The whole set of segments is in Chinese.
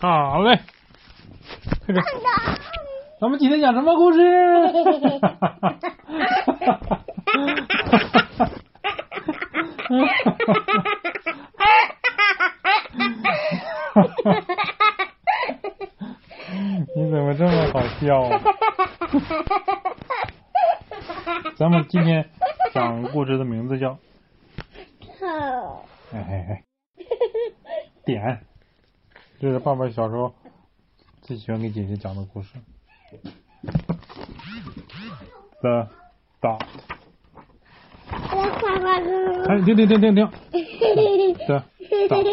好嘞，这个，咱们今天讲什么故事？你怎么这么好笑啊？咱们今天讲故事的名字叫……哎哎哎，点，这是爸爸小时候最喜欢给姐姐讲的故事。The dot。哎，停停停停停。The dot。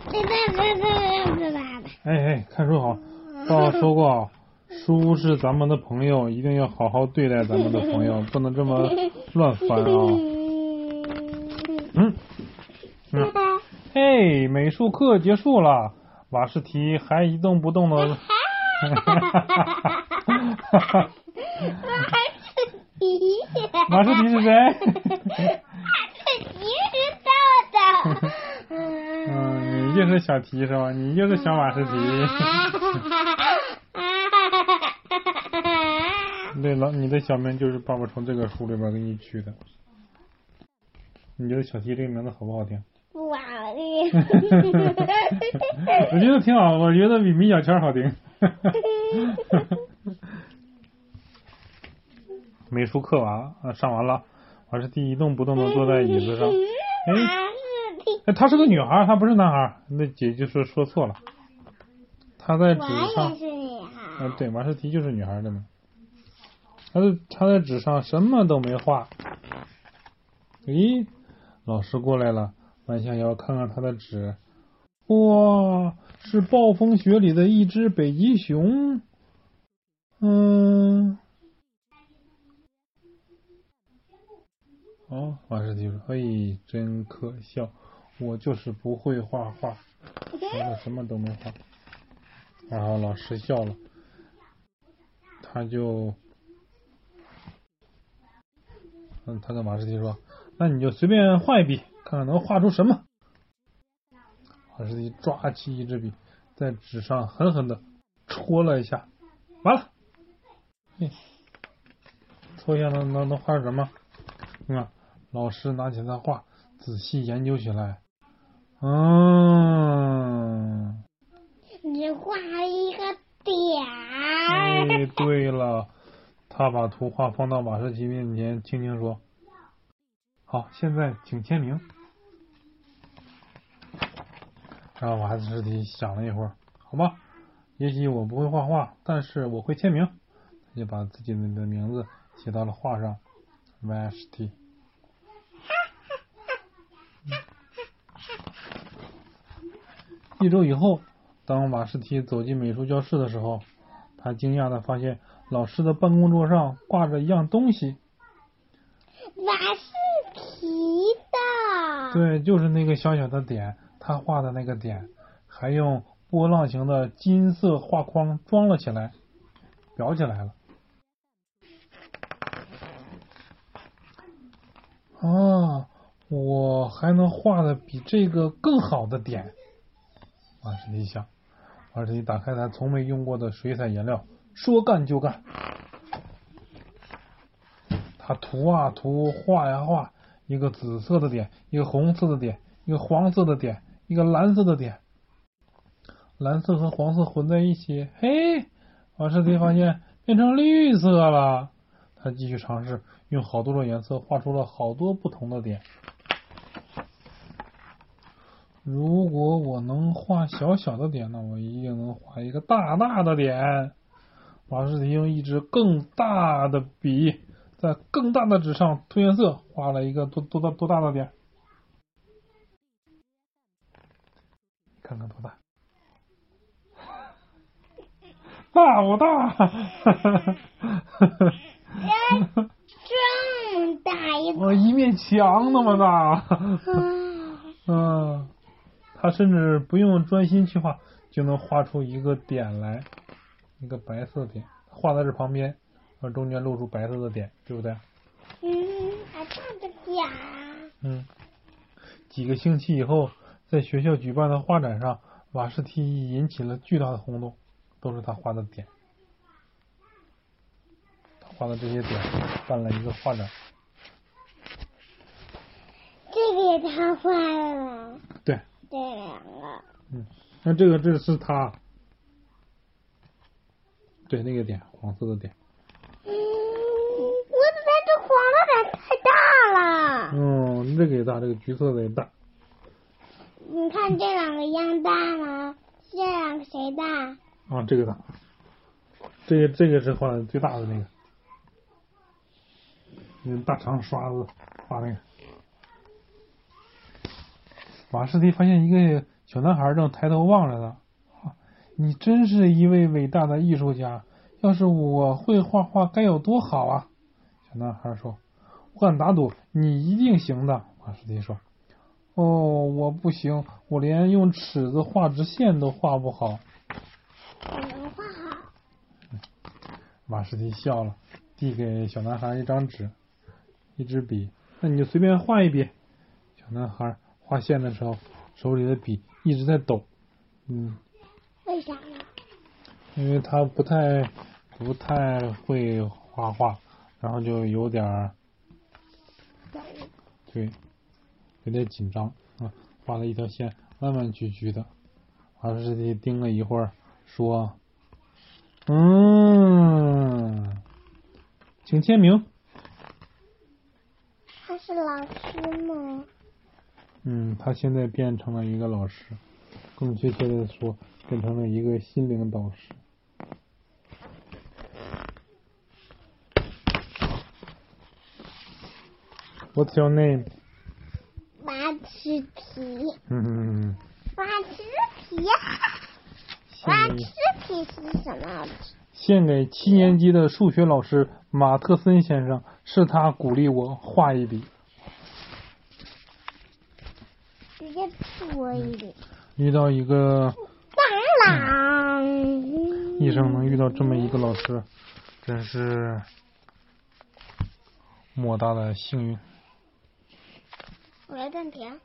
哎哎，看书好。爸爸说过，书是咱们的朋友，一定要好好对待咱们的朋友，不能这么乱翻啊。嗯。嗯。嘿，美术课结束了，瓦士提还一动不动的。哈哈哈哈哈哈！瓦士提。瓦士提是谁？瓦士提是豆豆。嗯，你就是小提是吧？你就是小瓦士提。对了，你的小名就是爸爸从这个书里边给你取的。你觉得小提这个名字好不好听？不好听。我觉得挺好，我觉得比米小圈好听。美术课完啊，上完了，瓦士提一动不动的坐在椅子上。哎，她是个女孩，她不是男孩。那姐就说说错了。她在纸上。嗯，对，马士提就是女孩的嘛。她在她在纸上什么都没画。咦，老师过来了，弯下腰看看他的纸。哇，是暴风雪里的一只北极熊。嗯。哦，瓦士提说：“嘿，真可笑，我就是不会画画，我什么都没画。”然后老师笑了，他就，嗯，他跟马士提说：“那你就随便画一笔，看看能画出什么。”老师一抓起一支笔，在纸上狠狠的戳了一下，完了，嘿，戳一下能能能画出什么？你看。老师拿起他画，仔细研究起来。嗯，你画一个点。哎，对了，他把图画放到马士奇面前，轻轻说：“好，现在请签名。”然后瓦士提想了一会儿，好吧，也许我不会画画，但是我会签名。他就把自己的名字写到了画上，瓦士提。一周以后，当瓦士提走进美术教室的时候，他惊讶的发现老师的办公桌上挂着一样东西。瓦士提的。对，就是那个小小的点，他画的那个点，还用波浪形的金色画框装了起来，裱起来了。啊，我还能画的比这个更好的点。马士提想，瓦士提打开他从没用过的水彩颜料，说干就干。他涂啊涂，画呀画，一个紫色的点，一个红色的点，一个黄色的点，一个蓝色的点。蓝色和黄色混在一起，嘿，瓦士提发现变成绿色了。他继续尝试，用好多种颜色画出了好多不同的点。如果我能画小小的点，那我一定能画一个大大的点。瓦士提用一支更大的笔，在更大的纸上涂颜色，画了一个多多大多大的点？看看多大？大不大？这么大一个？一面墙那么大。嗯。他甚至不用专心去画，就能画出一个点来，一个白色点，画在这旁边，然后中间露出白色的点，对不对？嗯，还大个点嗯，几个星期以后，在学校举办的画展上，瓦士提引起了巨大的轰动，都是他画的点。他画的这些点办了一个画展。这个也他画的吗？对，这两个。嗯，那这个这是他，对那个点，黄色的点。嗯，我的它这黄的点太大了。嗯，这个也大，这个橘色的也大。你看这两个一样大吗？这两个谁大？啊，这个大。这个这个是画的最大的那个，用大长刷子画那个。马士蒂发现一个小男孩正抬头望着他，啊，你真是一位伟大的艺术家！要是我会画画，该有多好啊！小男孩说：“我敢打赌，你一定行的。”瓦士蒂说：“哦，我不行，我连用尺子画直线都画不好。”我能画好。马士蒂笑了，递给小男孩一张纸，一支笔。那你就随便画一笔。小男孩画线的时候，手里的笔一直在抖。嗯，为啥呢？因为他不太不太会画画，然后就有点儿对，有点紧张啊。画了一条线，弯弯曲曲的。华师弟盯了一会儿，说：“嗯，请签名。”他是老师吗？嗯，他现在变成了一个老师，更确切的说，变成了一个心灵导师。What's your name？马齿皮，嗯，马齿皮呀，马齿皮是什么？献给七年级的数学老师马特森先生，是他鼓励我画一笔。直接戳一笔。遇到一个当啷！一生能遇到这么一个老师，真是莫大的幸运。我要暂停。